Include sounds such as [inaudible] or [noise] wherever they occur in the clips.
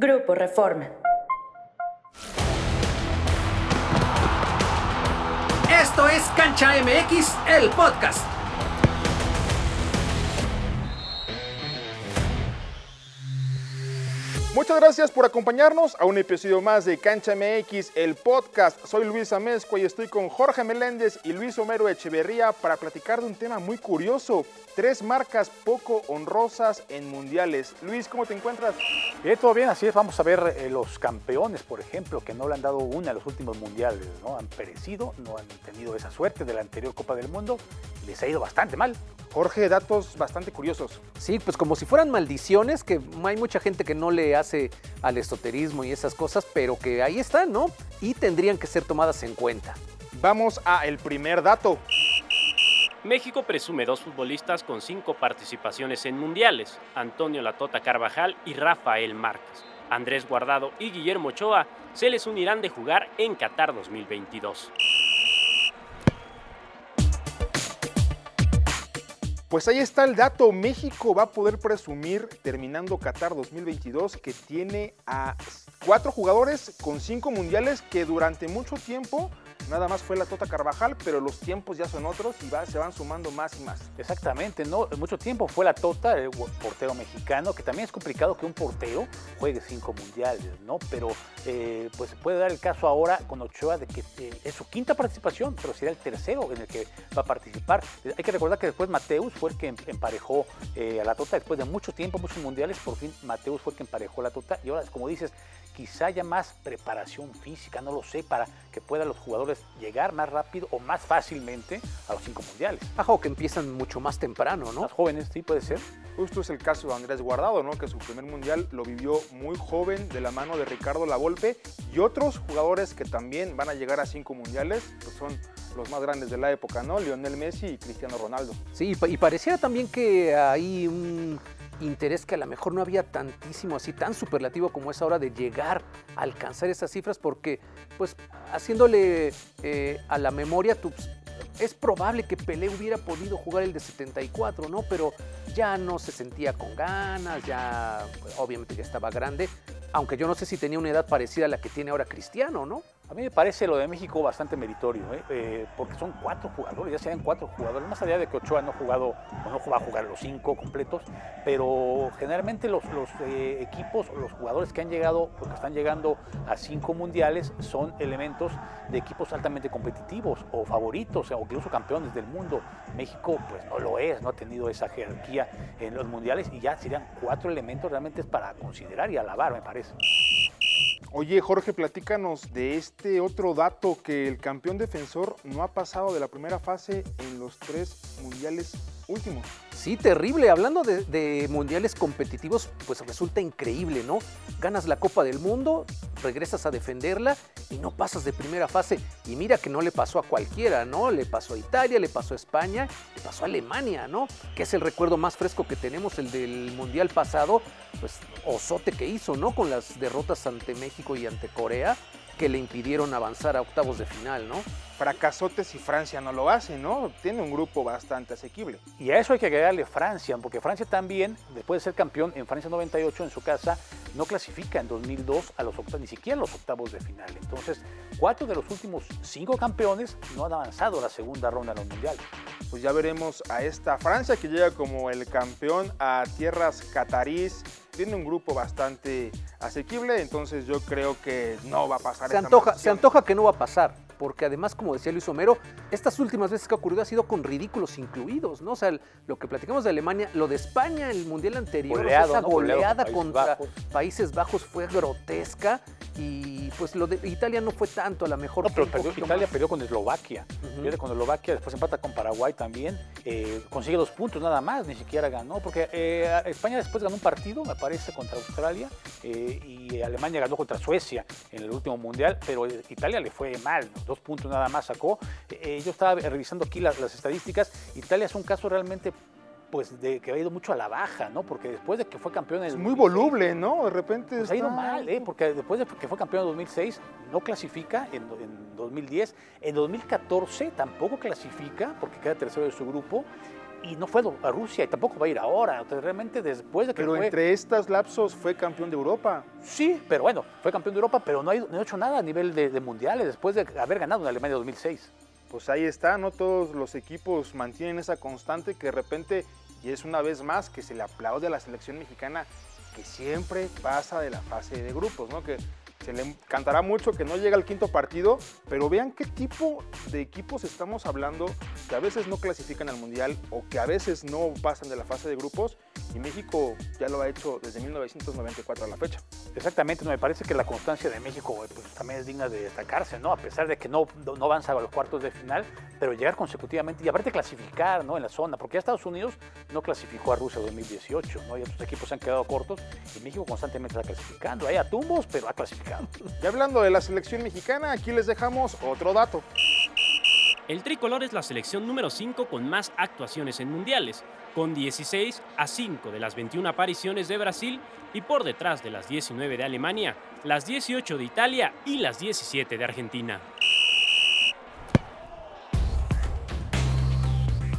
Grupo Reforma. Esto es Cancha MX, el podcast. Muchas gracias por acompañarnos a un episodio más de Cancha MX, el podcast. Soy Luis Amezcua y estoy con Jorge Meléndez y Luis Homero Echeverría para platicar de un tema muy curioso. Tres marcas poco honrosas en mundiales. Luis, ¿cómo te encuentras? Bien, todo bien, así es. Vamos a ver eh, los campeones, por ejemplo, que no le han dado una en los últimos mundiales, ¿no? Han perecido, no han tenido esa suerte de la anterior Copa del Mundo. Les ha ido bastante mal. Jorge, datos bastante curiosos. Sí, pues como si fueran maldiciones, que hay mucha gente que no le hace al esoterismo y esas cosas, pero que ahí están, ¿no? Y tendrían que ser tomadas en cuenta. Vamos a el primer dato. México presume dos futbolistas con cinco participaciones en mundiales, Antonio Latota Carvajal y Rafael Márquez. Andrés Guardado y Guillermo Ochoa se les unirán de jugar en Qatar 2022. Pues ahí está el dato. México va a poder presumir, terminando Qatar 2022, que tiene a cuatro jugadores con cinco mundiales que durante mucho tiempo nada más fue la Tota Carvajal, pero los tiempos ya son otros y se van sumando más y más. Exactamente, ¿no? Mucho tiempo fue la Tota, el portero mexicano, que también es complicado que un portero juegue cinco mundiales, ¿no? Pero eh, pues puede dar el caso ahora con Ochoa de que eh, es su quinta participación, pero será el tercero en el que va a participar. Hay que recordar que después Mateus fue el que em, emparejó eh, a la Tota, después de mucho tiempo, muchos mundiales, por fin Mateus fue el que emparejó a la Tota. Y ahora, como dices, quizá haya más preparación física, no lo sé, para que puedan los jugadores llegar más rápido o más fácilmente a los cinco mundiales. Ajá, o que empiezan mucho más temprano, ¿no? Más jóvenes, sí, puede ser. Justo es el caso de Andrés Guardado, ¿no? Que su primer mundial lo vivió muy joven de la mano de Ricardo Lavolpe y otros jugadores que también van a llegar a cinco mundiales, pues son los más grandes de la época, ¿no? Lionel Messi y Cristiano Ronaldo. Sí, y pareciera también que hay un interés que a lo mejor no había tantísimo así, tan superlativo como es ahora de llegar a alcanzar esas cifras, porque pues haciéndole eh, a la memoria, tú, es probable que Pelé hubiera podido jugar el de 74, ¿no? Pero ya no se sentía con ganas, ya obviamente ya estaba grande, aunque yo no sé si tenía una edad parecida a la que tiene ahora Cristiano, ¿no? A mí me parece lo de México bastante meritorio, ¿eh? Eh, porque son cuatro jugadores, ya sean cuatro jugadores, más allá de que Ochoa no ha jugado, o no va a jugar los cinco completos, pero generalmente los, eh, equipos, los jugadores que han llegado, porque están llegando a cinco mundiales, son elementos de equipos altamente competitivos o favoritos, o incluso campeones del mundo. México, pues no lo es, no ha tenido esa jerarquía en los mundiales y ya serían cuatro elementos realmente para considerar y alabar, me parece. Oye, Jorge, platícanos de este otro dato que el campeón defensor no ha pasado de la primera fase en los tres mundiales últimos. Sí, terrible. Hablando de, mundiales competitivos, pues resulta increíble, ¿no? Ganas la Copa del Mundo, regresas a defenderla y no pasas de primera fase. Y mira que no le pasó a cualquiera, ¿no? Le pasó a Italia, le pasó a España, le pasó a Alemania, ¿no? Que es el recuerdo más fresco que tenemos, el del mundial pasado, pues osote que hizo, ¿no? Con las derrotas ante México y ante Corea que le impidieron avanzar a octavos de final, ¿no? Fracasotes si Francia no lo hace, ¿no? Tiene un grupo bastante asequible. Y a eso hay que agregarle Francia, porque Francia también, después de ser campeón en Francia 98 en su casa, no clasifica en 2002 a los octavos, ni siquiera a los octavos de final. Entonces, cuatro de los últimos cinco campeones no han avanzado a la segunda ronda de los mundiales. Pues ya veremos a esta Francia que llega como el campeón a tierras catarís tiene un grupo bastante asequible, entonces yo creo que no va a pasar. Se, antoja, se antoja que no va a pasar, porque además, como decía Luis Homero, estas últimas veces que ha ocurrido ha sido con ridículos incluidos, ¿no? O sea, lo que platicamos de Alemania, lo de España, el mundial anterior, esa goleada contra Países Bajos fue grotesca y pues lo de Italia no fue tanto a la mejor. No, pero Italia perdió con Eslovaquia, pierde con Eslovaquia, después empata con Paraguay también, eh, consigue dos puntos nada más, ni siquiera ganó, porque eh, España después ganó un partido, me parece, contra Australia eh, y Alemania ganó contra Suecia en el último mundial, pero Italia le fue mal, dos puntos nada más sacó. yo estaba revisando aquí las, las estadísticas, Italia es un caso realmente pues de que ha ido mucho a la baja, ¿no? Porque después de que fue campeón en Es muy voluble, ¿no? De repente pues ha ido mal, ¿eh? Porque después de que fue campeón en 2006 no clasifica en, en 2010, en 2014 tampoco clasifica porque queda tercero de su grupo y no fue a Rusia y tampoco va a ir ahora. Entonces, realmente después de que Pero fue... entre estos lapsos fue campeón de Europa. Sí, pero bueno, fue campeón de Europa, pero no ha, ido- no ha hecho nada a nivel de, de mundiales después de haber ganado en Alemania 2006. Pues ahí está, no todos los equipos mantienen esa constante que de repente, y es una vez más que se le aplaude a la selección mexicana, que siempre pasa de la fase de grupos, ¿no? Que se le encantará mucho que no llega al quinto partido, pero vean qué tipo de equipos estamos hablando que a veces no clasifican al Mundial o que a veces no pasan de la fase de grupos, y México ya lo ha hecho desde 1994 a la fecha. Exactamente, no, me parece que la constancia de México pues, también es digna de destacarse, ¿no? A pesar de que no, no no avanza a los cuartos de final, pero llegar consecutivamente y aparte clasificar, ¿no? En la zona, porque ya Estados Unidos no clasificó a Rusia 2018, ¿no? Y otros equipos se han quedado cortos y México constantemente está clasificando. Hay a tumbos, pero ha clasificado. Y hablando de la selección mexicana, aquí les dejamos otro dato. El tricolor es la selección número 5 con más actuaciones en mundiales, con 16 a 5 de las 21 apariciones de Brasil y por detrás de las 19 de Alemania, las 18 de Italia y las 17 de Argentina.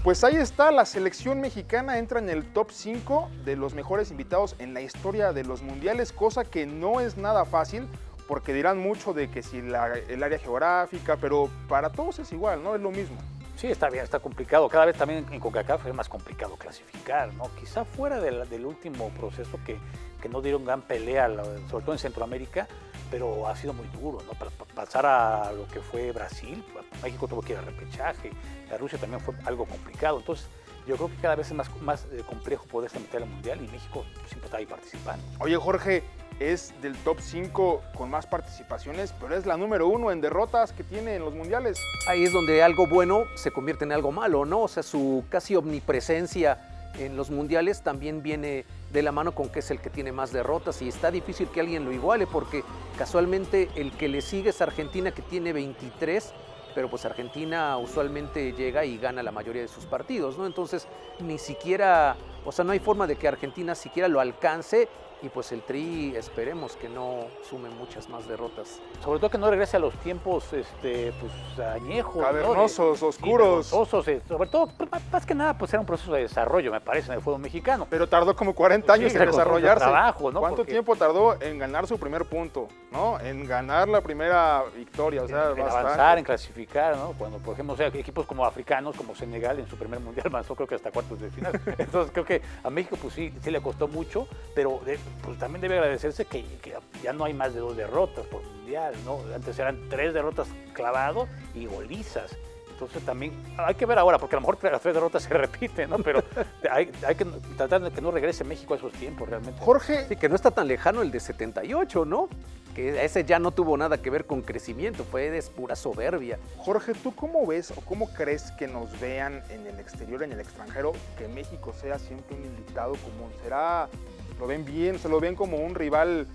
Pues ahí está, la selección mexicana entra en el top 5 de los mejores invitados en la historia de los mundiales, cosa que no es nada fácil, porque dirán mucho de que si la- el área geográfica, pero para todos es igual, ¿no? Es lo mismo. Sí, está bien, está complicado. Cada vez también en CONCACAF es más complicado clasificar, ¿no? Quizá fuera del, del último proceso que, que no dieron gran pelea, la- sobre todo en Centroamérica, pero ha sido muy duro, ¿no? Para, para pasar a lo que fue Brasil, México tuvo que ir a repechaje, a Rusia también fue algo complicado. Entonces, yo creo que cada vez es más, más eh, complejo poderse meter al Mundial y México siempre está ahí participando. Oye, Jorge, es del top 5 con más participaciones, pero es la número uno en derrotas que tiene en los mundiales. Ahí es donde algo bueno se convierte en algo malo, ¿no? O sea, su casi omnipresencia en los mundiales también viene de la mano con que es el que tiene más derrotas y está difícil que alguien lo iguale porque casualmente el que le sigue es Argentina que tiene 23, pero pues Argentina usualmente llega y gana la mayoría de sus partidos, ¿no? Entonces ni siquiera, o sea, no hay forma de que Argentina siquiera lo alcance y pues el Tri esperemos que no sume muchas más derrotas. Sobre todo que no regrese a los tiempos este, pues, añejos. ¿no? Cavernosos, sí, oscuros. eh, sobre todo, pues, más- que nada, pues era un proceso de desarrollo, me parece, en el fútbol mexicano. Pero tardó como 40 años Sí, en desarrollarse. trabajo, ¿no? ¿Cuánto Porque- tiempo tardó en ganar su primer punto? ¿No? En ganar la primera victoria. O sea, en avanzar, en clasificar, ¿no? Cuando, por ejemplo, o sea, equipos como africanos, como Senegal, en su primer mundial [laughs] avanzó creo que hasta cuartos de final. Entonces creo que a México pues sí, sí le costó mucho, pero de- pues también debe agradecerse que, que ya no hay más de dos derrotas por mundial, ¿no? Antes eran tres derrotas clavados y golizas. Entonces también hay que ver ahora, porque a lo mejor las tres derrotas se [laughs] repiten, ¿no? Pero hay, hay que tratar de que no regrese México a esos tiempos realmente. Jorge, Sí, que no está tan lejano el de 78, ¿no? Que ese ya no tuvo nada que ver con crecimiento, fue de pura soberbia. Jorge, ¿tú cómo ves o cómo crees que nos vean en el exterior, en el extranjero, que México sea siempre un invitado común? ¿Será, lo ven bien, se lo ven como un rival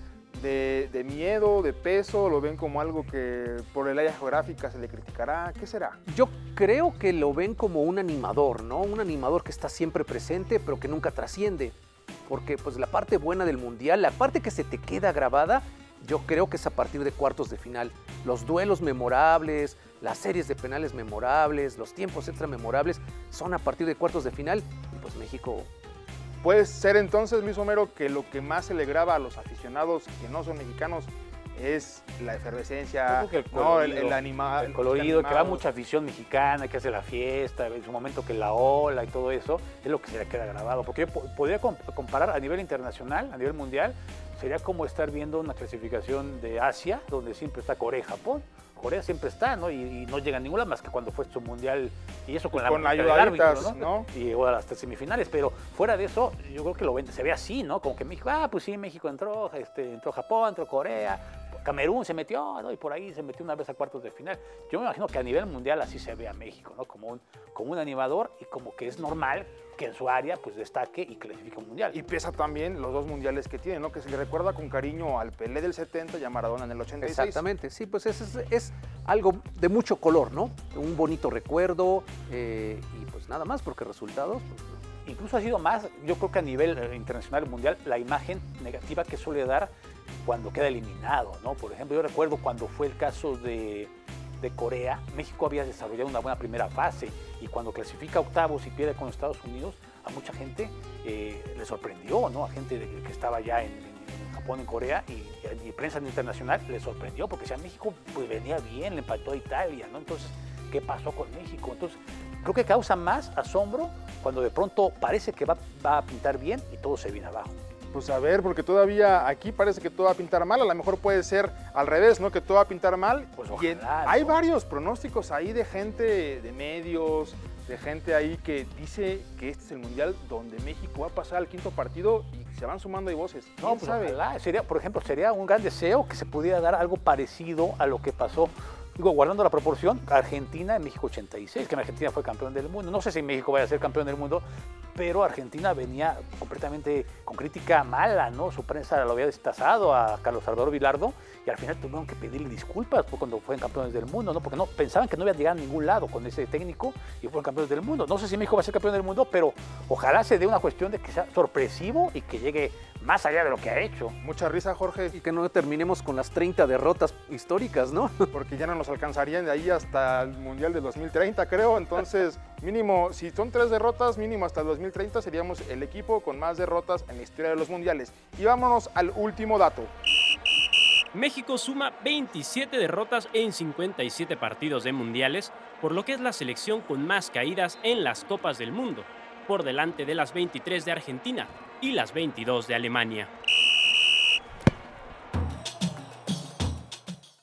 de, miedo, de peso, lo ven como algo que por el área geográfica se le criticará? ¿Qué será? Yo creo que lo ven como un animador, ¿no? Un animador que está siempre presente, pero que nunca trasciende. Porque pues la parte buena del mundial, la parte que se te queda grabada, yo creo que es a partir de cuartos de final. Los duelos memorables, las series de penales memorables, los tiempos extra memorables, son a partir de cuartos de final. Y pues México Puede ser entonces, Luis Homero, que lo que más se le graba a los aficionados que no son mexicanos es la efervescencia, el ¿no? el, colorido, el anima- el colorido, que va mucha afición mexicana, que hace la fiesta, en su momento que la ola y todo eso, es lo que se le queda grabado. Porque yo po- podría com- comparar a nivel internacional, a nivel mundial, sería como estar viendo una clasificación de Asia, donde siempre está Corea y Japón. Corea siempre está, ¿no? Y, y no llega a ninguna más que cuando fue su mundial, y eso con la Con manita del árbitro, ¿no? Y llegó a las semifinales, pero fuera de eso, yo creo que lo ven- se ve así, ¿no? Como que México, ah, pues sí, México entró, este, entró Japón, entró Corea, Camerún se metió, ¿no? Y por ahí se metió una vez a cuartos de final. Yo me imagino que a nivel mundial así se ve a México, ¿no? Como un, como un animador y como que es normal que en su área pues destaque y clasifique un mundial. Y pesa también los dos mundiales que tiene, ¿no? Que se le recuerda con cariño al Pelé del 70 y a Maradona en el 86. Exactamente, sí, pues es, es- es algo de mucho color, ¿no? Un bonito recuerdo eh, y pues nada más, porque resultados, pues. Incluso ha sido más, yo creo que a nivel eh, internacional mundial, la imagen negativa que suele dar cuando queda eliminado, ¿no? Por ejemplo, yo recuerdo cuando fue el caso de, de Corea, México había desarrollado una buena primera fase y cuando clasifica octavos y pierde con Estados Unidos, a mucha gente eh, le sorprendió, ¿no? A gente que estaba ya en, Japón, en Corea y, prensa internacional le sorprendió porque México pues venía bien, le empató a Italia, ¿no? Entonces, ¿qué pasó con México? Entonces, creo que causa más asombro cuando de pronto parece que va, va a pintar bien y todo se viene abajo. Pues a ver, porque todavía aquí parece que todo va a pintar mal, a lo mejor puede ser al revés, ¿no? Que todo va a pintar mal. Pues en- ojalá, hay ¿no? varios pronósticos ahí de gente de medios, de gente ahí que dice que este es el mundial donde México va a pasar al quinto partido y se van sumando ahí voces. No, ¿Quién pues sabe? ojalá. Sería, por ejemplo, sería un gran deseo que se pudiera dar algo parecido a lo que pasó, digo, guardando la proporción, Argentina en México 86, que en Argentina fue campeón del mundo. No sé si México vaya a ser campeón del mundo, pero Argentina venía completamente con crítica mala, ¿no? Su prensa lo había destazado a Carlos Salvador Vilardo y al final tuvieron que pedirle disculpas cuando fueron campeones del mundo, ¿no? Porque no pensaban que no iban a llegar a ningún lado con ese técnico y fueron campeones del mundo. No sé si México va a ser campeón del mundo, pero ojalá se dé una cuestión de que sea sorpresivo y que llegue más allá de lo que ha hecho. Mucha risa, Jorge, Y que no terminemos con las 30 derrotas históricas, ¿no? [laughs] porque ya no nos alcanzarían de ahí hasta el mundial de 2030, creo. Entonces, [laughs] mínimo, si son tres derrotas, mínimo hasta el 2030 seríamos el equipo con más derrotas en la historia de los mundiales. Y vámonos al último dato. México suma 27 derrotas en 57 partidos de mundiales, por lo que es la selección con más caídas en las Copas del Mundo, por delante de las 23 de Argentina y las 22 de Alemania.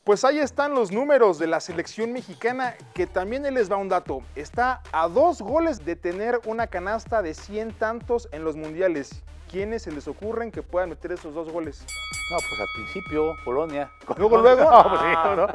Pues ahí están los números de la selección mexicana, que también les va un dato. Está a dos goles de tener una canasta de 100 tantos en los mundiales. ¿Quiénes se les ocurren que puedan meter esos dos goles? No, pues al principio, Polonia. ¿Luego, luego? [laughs] No, pues sí, Ah. ¿no?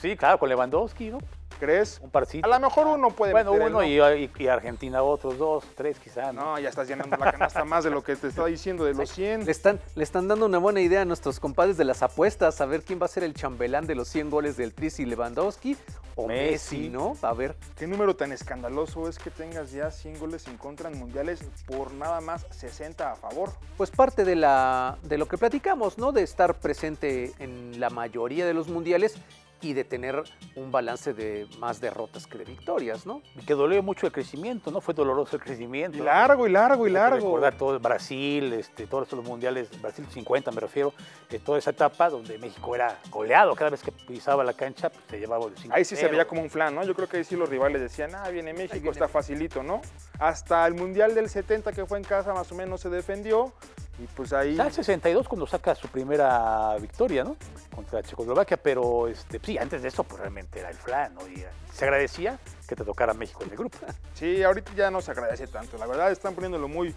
Sí, claro, con Lewandowski, ¿no? ¿Crees? Un parcito. A lo mejor uno puede Bueno, meter. uno ¿no? y, Argentina otros dos, tres quizás. ¿no? No, ya estás llenando la canasta más de lo que te estaba diciendo de los 100. Le están, le están dando una buena idea a nuestros compadres de las apuestas, a ver quién va a ser el chambelán de los 100 goles del Tris y Lewandowski o Messi, Messi. ¿no? A ver, ¿Qué número tan escandaloso es que tengas ya 100 goles en contra en mundiales por nada más 60 a favor? pues parte de, la, de lo que platicamos, ¿no? De estar presente en la mayoría de los mundiales y de tener un balance de más derrotas que de victorias, ¿no? Y que dolió mucho el crecimiento, ¿no? Fue doloroso el crecimiento. Y largo, y largo, y largo. Recordar todo Brasil, este, todos los mundiales, Brasil 50 me refiero, de toda esa etapa donde México era goleado. Cada vez que pisaba la cancha, pues, se llevaba el 5 Ahí sí se veía como un flan, ¿no? Yo creo que ahí sí los rivales decían, ah, viene México, viene está facilito, ¿no? Hasta el Mundial del 70 que fue en casa más o menos se defendió y pues ahí... Ya el 62 cuando saca su primera victoria, ¿no? Contra Checoslovaquia, pero este, sí, antes de eso pues realmente era el flan, ¿no? Y eh, se agradecía que te tocara México en el grupo. [laughs] Sí, ahorita ya no se agradece tanto. La verdad están poniéndolo muy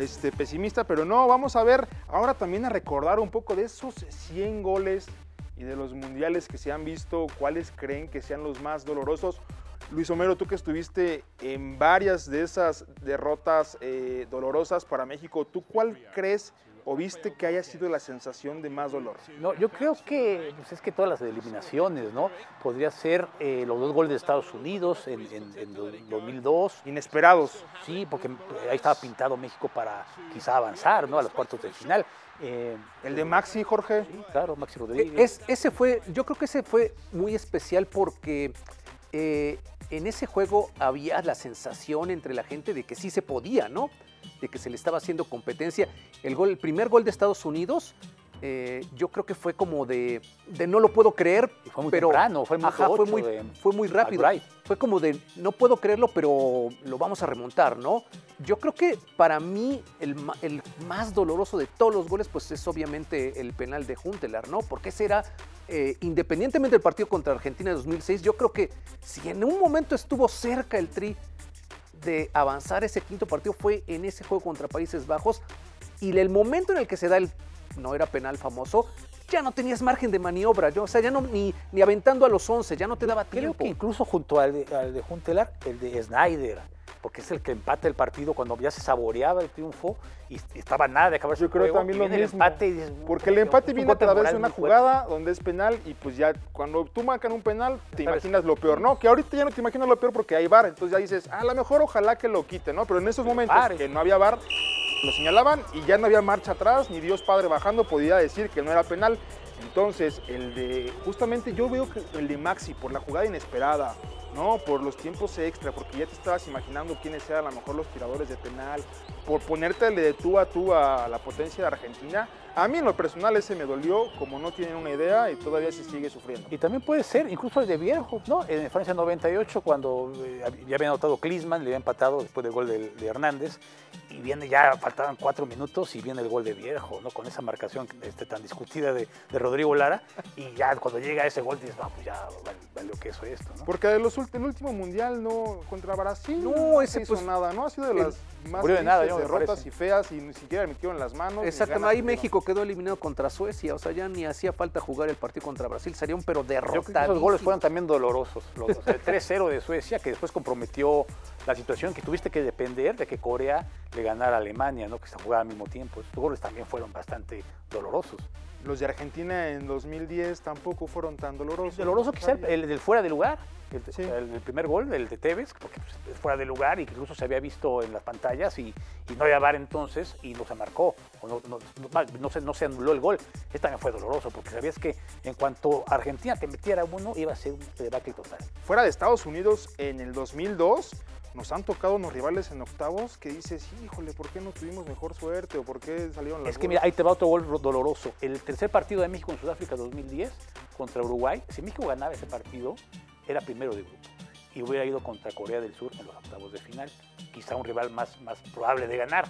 este, pesimista, pero no, vamos a ver ahora también a recordar un poco de esos 100 goles y de los mundiales que se han visto, cuáles creen que sean los más dolorosos. Luis Homero, tú que estuviste en varias de esas derrotas eh, dolorosas para México, ¿tú cuál crees o viste que haya sido la sensación de más dolor? No, yo creo que pues es que todas las eliminaciones, ¿no? Podría ser eh, los dos goles de Estados Unidos en, en, en do- 2002. Inesperados. Sí, porque eh, ahí estaba pintado México para quizá avanzar, ¿no? A los cuartos de final. Eh, El de Maxi, Jorge. sí, claro, Maxi E- Rodríguez. Es, ese fue, yo creo que ese fue muy especial porque eh, en ese juego había la sensación entre la gente de que sí se podía, ¿no? De que se le estaba haciendo competencia. El, gol, el primer gol de Estados Unidos, eh, yo creo que fue como de, de no lo puedo creer, Y fue muy pero temprano, fue minuto ajá, fue muy, fue muy rápido. Fue como de no puedo creerlo, pero lo vamos a remontar, ¿no? Yo creo que para mí el, más doloroso de todos los goles, pues es obviamente el penal de Juntelar, ¿no? Porque ese era, eh, independientemente del partido contra Argentina de 2006, yo creo que si en un momento estuvo cerca el Tri de avanzar ese quinto partido fue en ese juego contra Países Bajos y el momento en el que se da el no era penal famoso, ya no tenías margen de maniobra, yo, o sea, ya no ni, ni aventando a los 11, ya no te daba Creo tiempo. que incluso junto al de, al de Juntelar, el de Snyder, porque es el que empata el partido cuando ya se saboreaba el triunfo y, estaba nada de acabar Yo creo juego, también lo viene el mismo. empate y dices, Porque el "Uy, empate es un viene a través de una muy fuerte". jugada donde es penal y pues ya cuando tú marcan un penal te Sabes. imaginas lo peor, ¿no? Que ahorita ya no te imaginas lo peor porque hay VAR, entonces ya dices, a lo mejor ojalá que lo quite, ¿no? Pero en esos momentos que no había VAR, lo señalaban y ya no había marcha atrás, ni Dios Padre bajando podía decir que no era penal. Entonces, el de, justamente yo veo que el de Maxi, por la jugada inesperada, ¿no? Por los tiempos extra, porque ya te estabas imaginando quiénes eran a lo mejor los tiradores de penal, por ponerte de tú a tú a la potencia de Argentina. A mí en lo personal ese me dolió, como no tienen una idea y todavía se sigue sufriendo. Y también puede ser, incluso el de viejo, ¿no? En Francia 98, cuando eh, ya había anotado Klinsmann, le había empatado después del gol de, de, Hernández, y viene ya, faltaban cuatro minutos y viene el gol de viejo, ¿no? Con esa marcación este, tan discutida de, de, Rodrigo Lara, y ya cuando llega ese gol dices, no, pues ya valió que eso esto, ¿no? Porque de los, el último mundial, no, contra Brasil, no, ese no hizo pues, nada, ¿no? Ha sido de las el, más de nada, derrotas y feas y ni siquiera metieron las manos. Exactamente, ahí México quedó eliminado contra Suecia, o sea, ya ni hacía falta jugar el partido contra Brasil, sería un pero derrotado. Yo creo que esos goles fueron también dolorosos. Los, o sea, el 3-0 de Suecia, que después comprometió la situación que tuviste que depender de que Corea le ganara a Alemania, ¿no? que se jugaba al mismo tiempo. Estos goles también fueron bastante dolorosos. Los de Argentina en 2010 tampoco fueron tan dolorosos. Doloroso quizá el, el del fuera de lugar, el, sí. el, el, primer gol, el de Tevez, porque pues, fuera de lugar, incluso se había visto en las pantallas y, y no había bar entonces y no se marcó, o no, no, no, se, no se anuló el gol. Este también fue doloroso, porque sabías que en cuanto Argentina te metiera uno, iba a ser un debacle total. Fuera de Estados Unidos en el 2002 nos han tocado unos rivales en octavos que dices, híjole, ¿por qué no tuvimos mejor suerte o por qué salieron las Es que mira, ahí te va otro gol doloroso. El tercer partido de México en Sudáfrica 2010 contra Uruguay, si México ganaba ese partido, era primero de grupo y hubiera ido contra Corea del Sur en los octavos de final, quizá un rival más, más probable de ganar.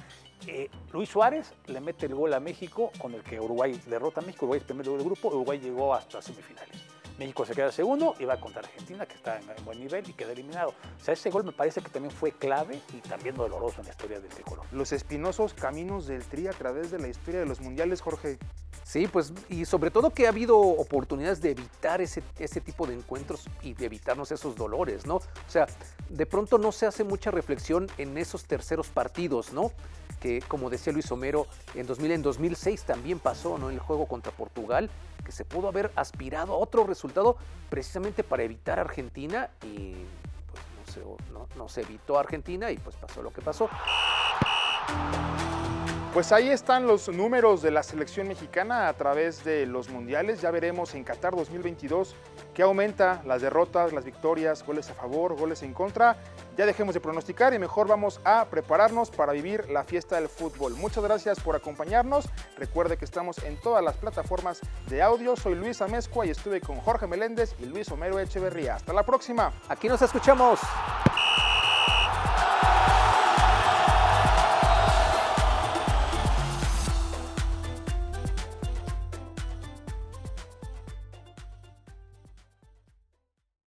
Eh, Luis Suárez le mete el gol a México con el que Uruguay derrota a México, Uruguay es primero del grupo, Uruguay llegó hasta semifinales. México se queda segundo y va contra Argentina, que está en buen nivel y queda eliminado. O sea, ese gol me parece que también fue clave y también doloroso en la historia del tricolor. Los espinosos caminos del Tri a través de la historia de los mundiales, Jorge. Sí, pues, y sobre todo que ha habido oportunidades de evitar ese, ese tipo de encuentros y de evitarnos esos dolores, ¿no? O sea, de pronto no se hace mucha reflexión en esos terceros partidos, ¿no? Como decía Luis Homero, en, 2000, en 2006 también pasó, ¿no? El juego contra Portugal, que se pudo haber aspirado a otro resultado precisamente para evitar a Argentina y pues no se, no se evitó a Argentina y pues pasó lo que pasó. Pues ahí están los números de la selección mexicana a través de los mundiales. Ya veremos en Qatar 2022 qué aumenta las derrotas, las victorias, goles a favor, goles en contra. Ya dejemos de pronosticar y mejor vamos a prepararnos para vivir la fiesta del fútbol. Muchas gracias por acompañarnos. Recuerde que estamos en todas las plataformas de audio. Soy Luis Amezcua y estuve con Jorge Meléndez y Luis Homero Echeverría. Hasta la próxima. Aquí nos escuchamos.